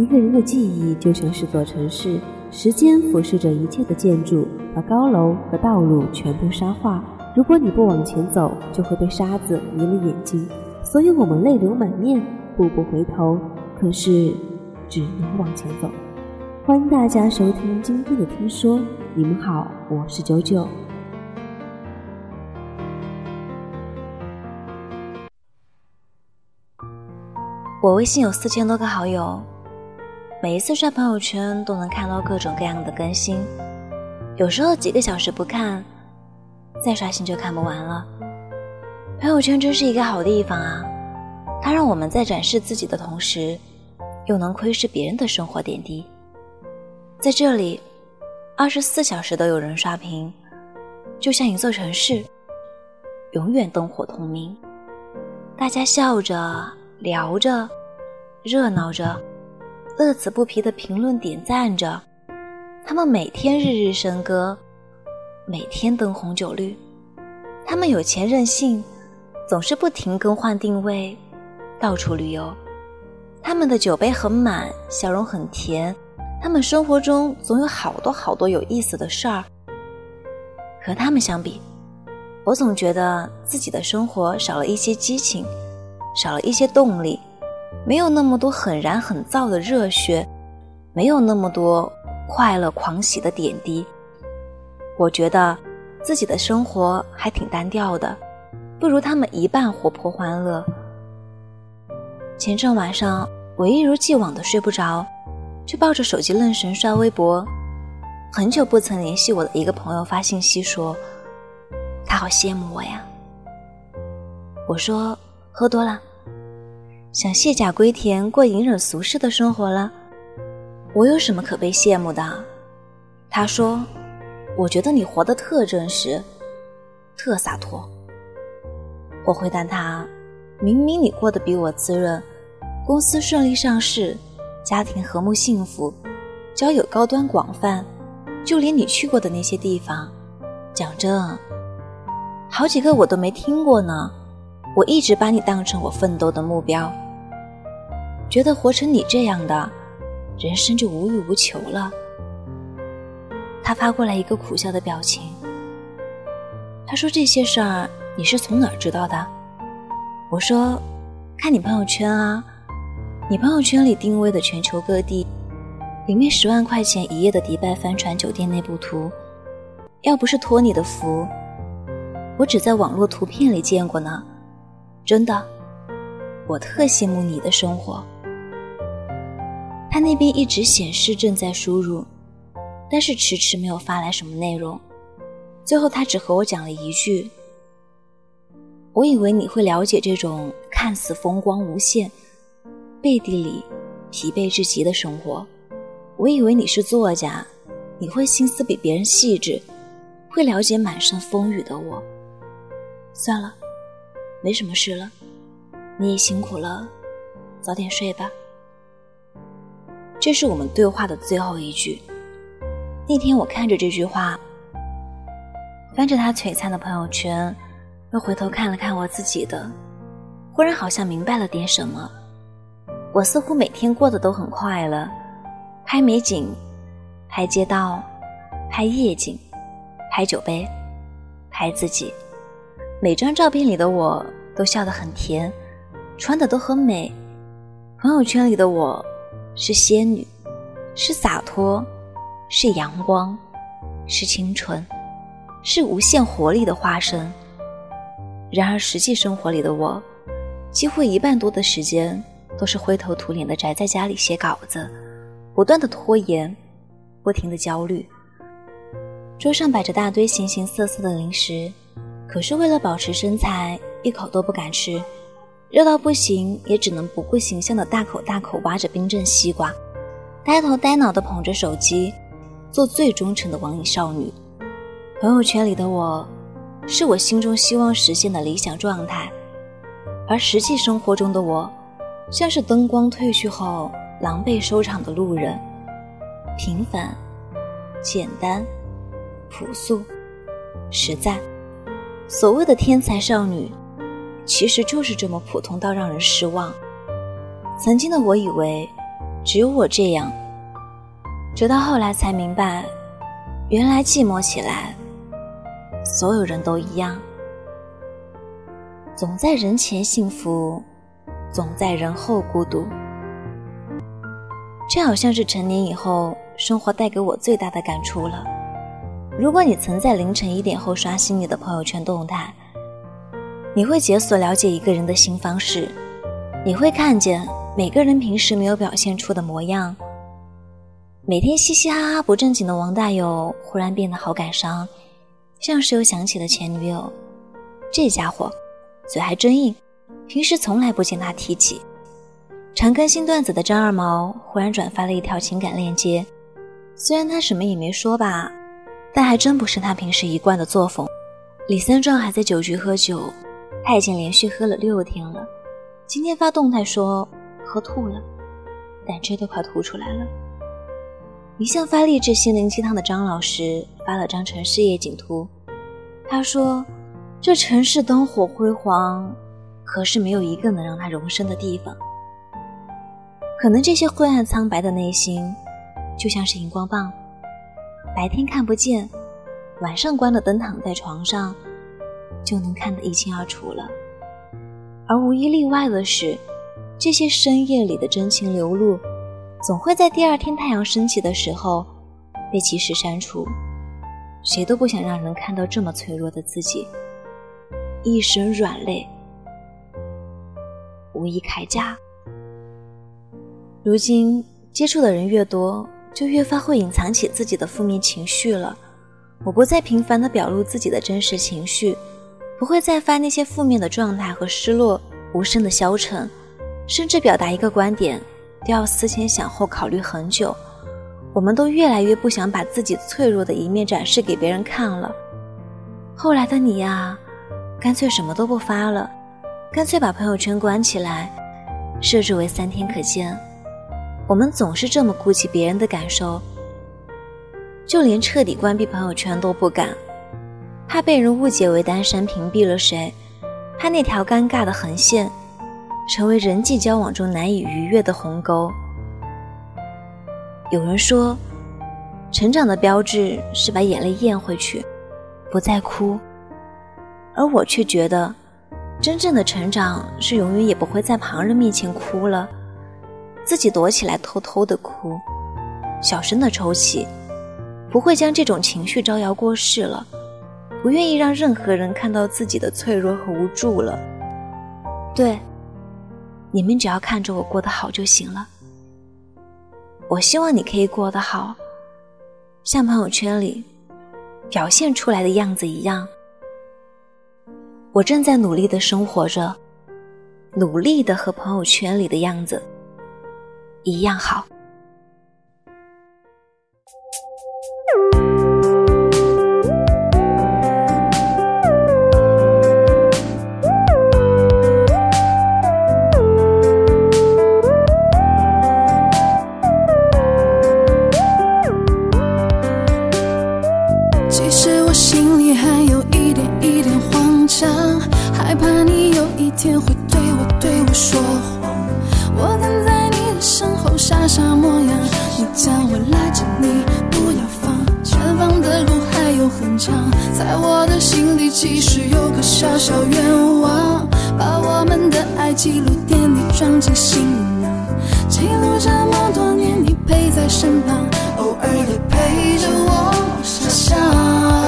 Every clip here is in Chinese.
一个人的记忆就像是座城市，时间俯视着一切的建筑，把高楼和道路全部沙化。如果你不往前走，就会被沙子迷了眼睛。所以我们泪流满面，步步回头，可是只能往前走。欢迎大家收听今天的听说，你们好，我是九九。我微信有四千多个好友，每一次刷朋友圈都能看到各种各样的更新，有时候几个小时不看，再刷新就看不完了。朋友圈真是一个好地方啊，它让我们在展示自己的同时，又能窥视别人的生活点滴。在这里，二十四小时都有人刷屏，就像一座城市，永远灯火通明，大家笑着。聊着，热闹着，乐此不疲的评论点赞着，他们每天日日笙歌，每天灯红酒绿，他们有钱任性，总是不停更换定位，到处旅游，他们的酒杯很满，笑容很甜，他们生活中总有好多好多有意思的事儿。和他们相比，我总觉得自己的生活少了一些激情。少了一些动力，没有那么多很燃很燥的热血，没有那么多快乐狂喜的点滴。我觉得自己的生活还挺单调的，不如他们一半活泼欢乐。前阵晚上，我一如既往的睡不着，就抱着手机愣神刷微博。很久不曾联系我的一个朋友发信息说，他好羡慕我呀。我说。喝多了，想卸甲归田，过隐忍俗世的生活了。我有什么可被羡慕的？他说：“我觉得你活得特真实，特洒脱。”我回答他：“明明你过得比我滋润，公司顺利上市，家庭和睦幸福，交友高端广泛，就连你去过的那些地方，讲真，好几个我都没听过呢。”我一直把你当成我奋斗的目标，觉得活成你这样的，人生就无欲无求了。他发过来一个苦笑的表情。他说这些事儿你是从哪儿知道的？我说，看你朋友圈啊，你朋友圈里定位的全球各地，里面十万块钱一夜的迪拜帆船酒店内部图，要不是托你的福，我只在网络图片里见过呢。真的，我特羡慕你的生活。他那边一直显示正在输入，但是迟迟没有发来什么内容。最后他只和我讲了一句：“我以为你会了解这种看似风光无限，背地里疲惫至极的生活。我以为你是作家，你会心思比别人细致，会了解满身风雨的我。”算了。没什么事了，你也辛苦了，早点睡吧。这是我们对话的最后一句。那天我看着这句话，翻着他璀璨的朋友圈，又回头看了看我自己的，忽然好像明白了点什么。我似乎每天过得都很快乐，拍美景，拍街道，拍夜景，拍酒杯，拍自己。每张照片里的我都笑得很甜，穿的都很美。朋友圈里的我是仙女，是洒脱，是阳光，是清纯，是无限活力的化身。然而实际生活里的我，几乎一半多的时间都是灰头土脸的宅在家里写稿子，不断的拖延，不停的焦虑。桌上摆着大堆形形色色的零食。可是为了保持身材，一口都不敢吃，热到不行，也只能不顾形象的大口大口挖着冰镇西瓜，呆头呆脑的捧着手机，做最忠诚的网瘾少女。朋友圈里的我，是我心中希望实现的理想状态，而实际生活中的我，像是灯光褪去后狼狈收场的路人，平凡、简单、朴素、实在。所谓的天才少女，其实就是这么普通到让人失望。曾经的我以为，只有我这样。直到后来才明白，原来寂寞起来，所有人都一样。总在人前幸福，总在人后孤独。这好像是成年以后生活带给我最大的感触了。如果你曾在凌晨一点后刷新你的朋友圈动态，你会解锁了解一个人的新方式，你会看见每个人平时没有表现出的模样。每天嘻嘻哈哈不正经的王大有忽然变得好感伤，像是又想起了前女友。这家伙嘴还真硬，平时从来不见他提起。常更新段子的张二毛忽然转发了一条情感链接，虽然他什么也没说吧，但还真不是他平时一贯的作风。李三壮还在酒局喝酒，他已经连续喝了六天了。今天发动态说喝吐了，胆汁都快吐出来了。一向发励志心灵鸡汤的张老师发了张城市夜景图，他说：“这城市灯火辉煌，可是没有一个能让他容身的地方。可能这些灰暗苍白的内心，就像是荧光棒，白天看不见，晚上关了灯躺在床上，就能看得一清二楚了。而无一例外的是，这些深夜里的真情流露。”总会在第二天太阳升起的时候被及时删除。谁都不想让人看到这么脆弱的自己，一身软肋，无以铠甲。如今接触的人越多，就越发会隐藏起自己的负面情绪了。我不再频繁的表露自己的真实情绪，不会再发那些负面的状态和失落、无声的消沉，甚至表达一个观点。都要思前想后考虑很久，我们都越来越不想把自己脆弱的一面展示给别人看了。后来的你呀，干脆什么都不发了，干脆把朋友圈关起来，设置为三天可见。我们总是这么顾及别人的感受，就连彻底关闭朋友圈都不敢，怕被人误解为单身屏蔽了谁，怕那条尴尬的横线。成为人际交往中难以逾越的鸿沟。有人说，成长的标志是把眼泪咽回去，不再哭。而我却觉得，真正的成长是永远也不会在旁人面前哭了，自己躲起来偷偷的哭，小声的抽泣，不会将这种情绪招摇过市了，不愿意让任何人看到自己的脆弱和无助了。对。你们只要看着我过得好就行了。我希望你可以过得好，像朋友圈里表现出来的样子一样。我正在努力的生活着，努力的和朋友圈里的样子一样好。傻模样，你叫我赖着你不要放，前方的路还有很长在我的心里，其实有个小小愿望，把我们的爱记录点滴装进行囊，记录这么多年，你陪在身旁，偶尔也陪着我傻笑。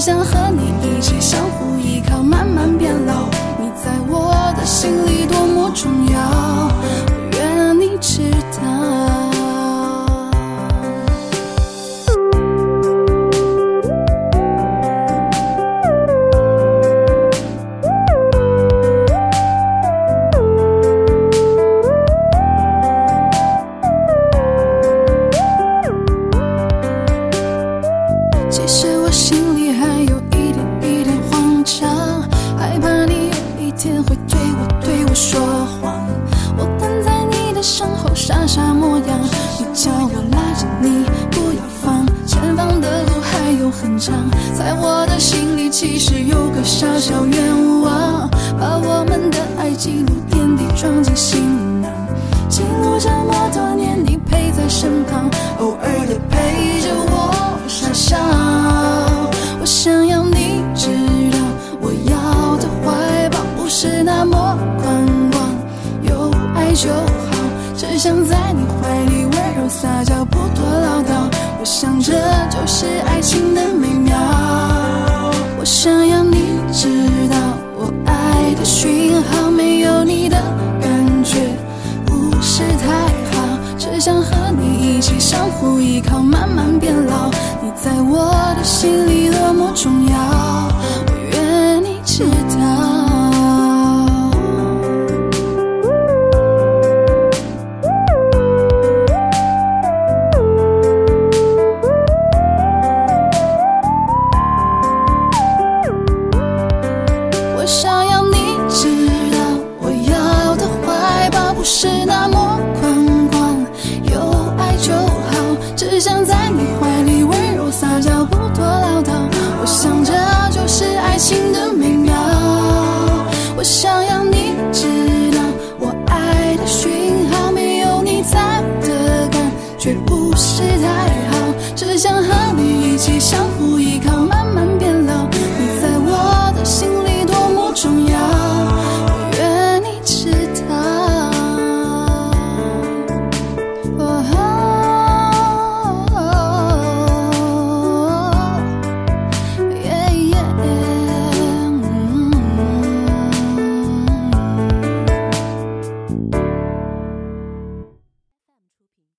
想和你一起相互依靠，慢慢变老。你在我的心里多么重要，其实有个小小愿望，把我们的爱记录点滴装进行囊，记录这么多年你陪在身旁，偶尔的陪着我傻笑。我想要你知道，我要的怀抱不是那么宽广，有爱就好，只想在你怀里温柔撒娇，不多唠叨。我想这就是爱情的美妙。我想要你知道我爱的讯号没有你的感觉不是太好只想和你一起相互依靠慢慢变老。你在我的心里多么重要。